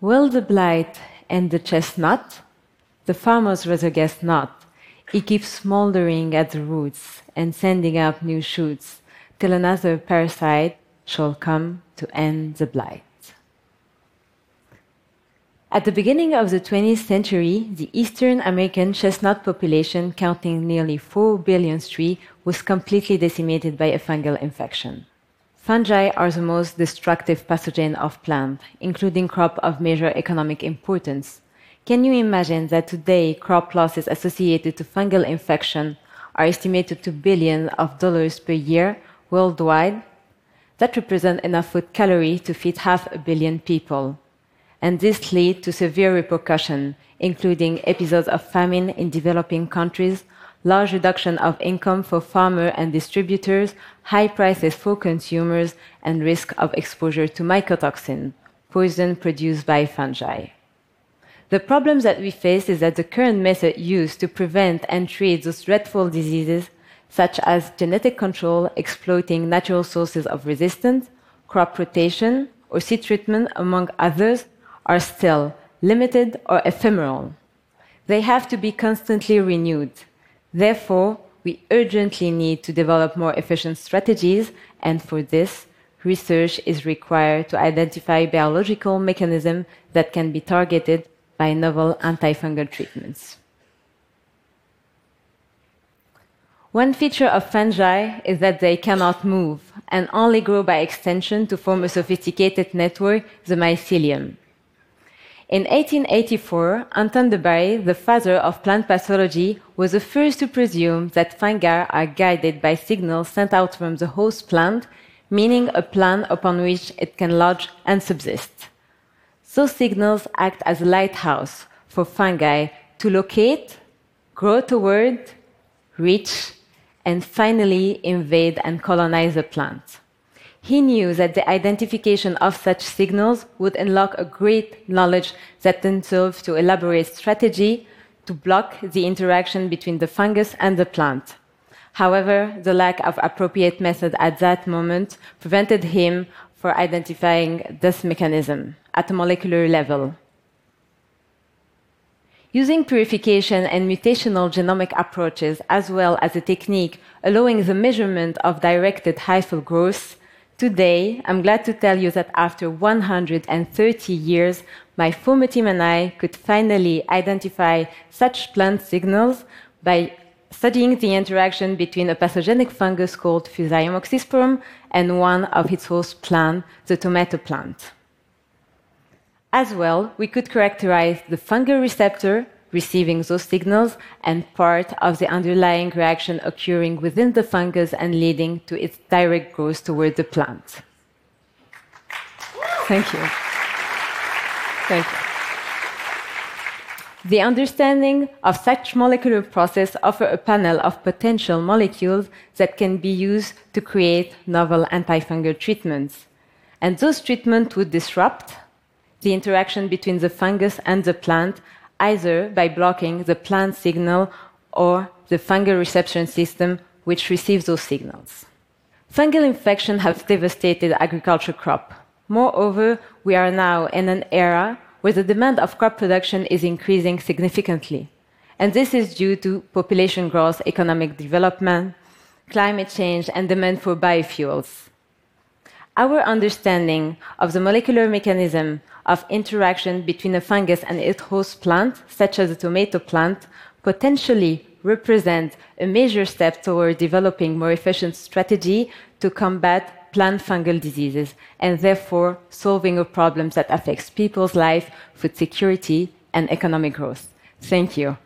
Will the blight and the chestnut? The farmers rather guess not. It keeps smoldering at the roots and sending up new shoots till another parasite shall come to end the blight. At the beginning of the 20th century, the Eastern American chestnut population, counting nearly 4 billion trees, was completely decimated by a fungal infection. Fungi are the most destructive pathogen of plant, including crop of major economic importance. Can you imagine that today crop losses associated to fungal infection are estimated to billions of dollars per year worldwide? That represents enough food calorie to feed half a billion people and this led to severe repercussions, including episodes of famine in developing countries, large reduction of income for farmers and distributors, high prices for consumers, and risk of exposure to mycotoxin, poison produced by fungi. The problem that we face is that the current method used to prevent and treat those dreadful diseases, such as genetic control exploiting natural sources of resistance, crop rotation, or seed treatment, among others, are still limited or ephemeral. They have to be constantly renewed. Therefore, we urgently need to develop more efficient strategies, and for this, research is required to identify biological mechanisms that can be targeted by novel antifungal treatments. One feature of fungi is that they cannot move and only grow by extension to form a sophisticated network, the mycelium. In 1884, Anton de Bary, the father of plant pathology, was the first to presume that fungi are guided by signals sent out from the host plant, meaning a plant upon which it can lodge and subsist. Those signals act as a lighthouse for fungi to locate, grow toward, reach, and finally invade and colonize the plant. He knew that the identification of such signals would unlock a great knowledge that then served to elaborate strategy to block the interaction between the fungus and the plant. However, the lack of appropriate method at that moment prevented him from identifying this mechanism at a molecular level. Using purification and mutational genomic approaches, as well as a technique allowing the measurement of directed hyphal growth, Today, I'm glad to tell you that after 130 years, my former team and I could finally identify such plant signals by studying the interaction between a pathogenic fungus called Fusarium oxysporum and one of its host plant, the tomato plant. As well, we could characterize the fungal receptor receiving those signals and part of the underlying reaction occurring within the fungus and leading to its direct growth toward the plant. Thank you. Thank you. The understanding of such molecular process offer a panel of potential molecules that can be used to create novel antifungal treatments. And those treatments would disrupt the interaction between the fungus and the plant either by blocking the plant signal or the fungal reception system which receives those signals. Fungal infections have devastated agriculture crop. Moreover, we are now in an era where the demand of crop production is increasing significantly. And this is due to population growth, economic development, climate change, and demand for biofuels. Our understanding of the molecular mechanism of interaction between a fungus and its host plant, such as a tomato plant, potentially represent a major step toward developing more efficient strategy to combat plant fungal diseases and therefore solving a problem that affects people's life, food security, and economic growth. Thank you.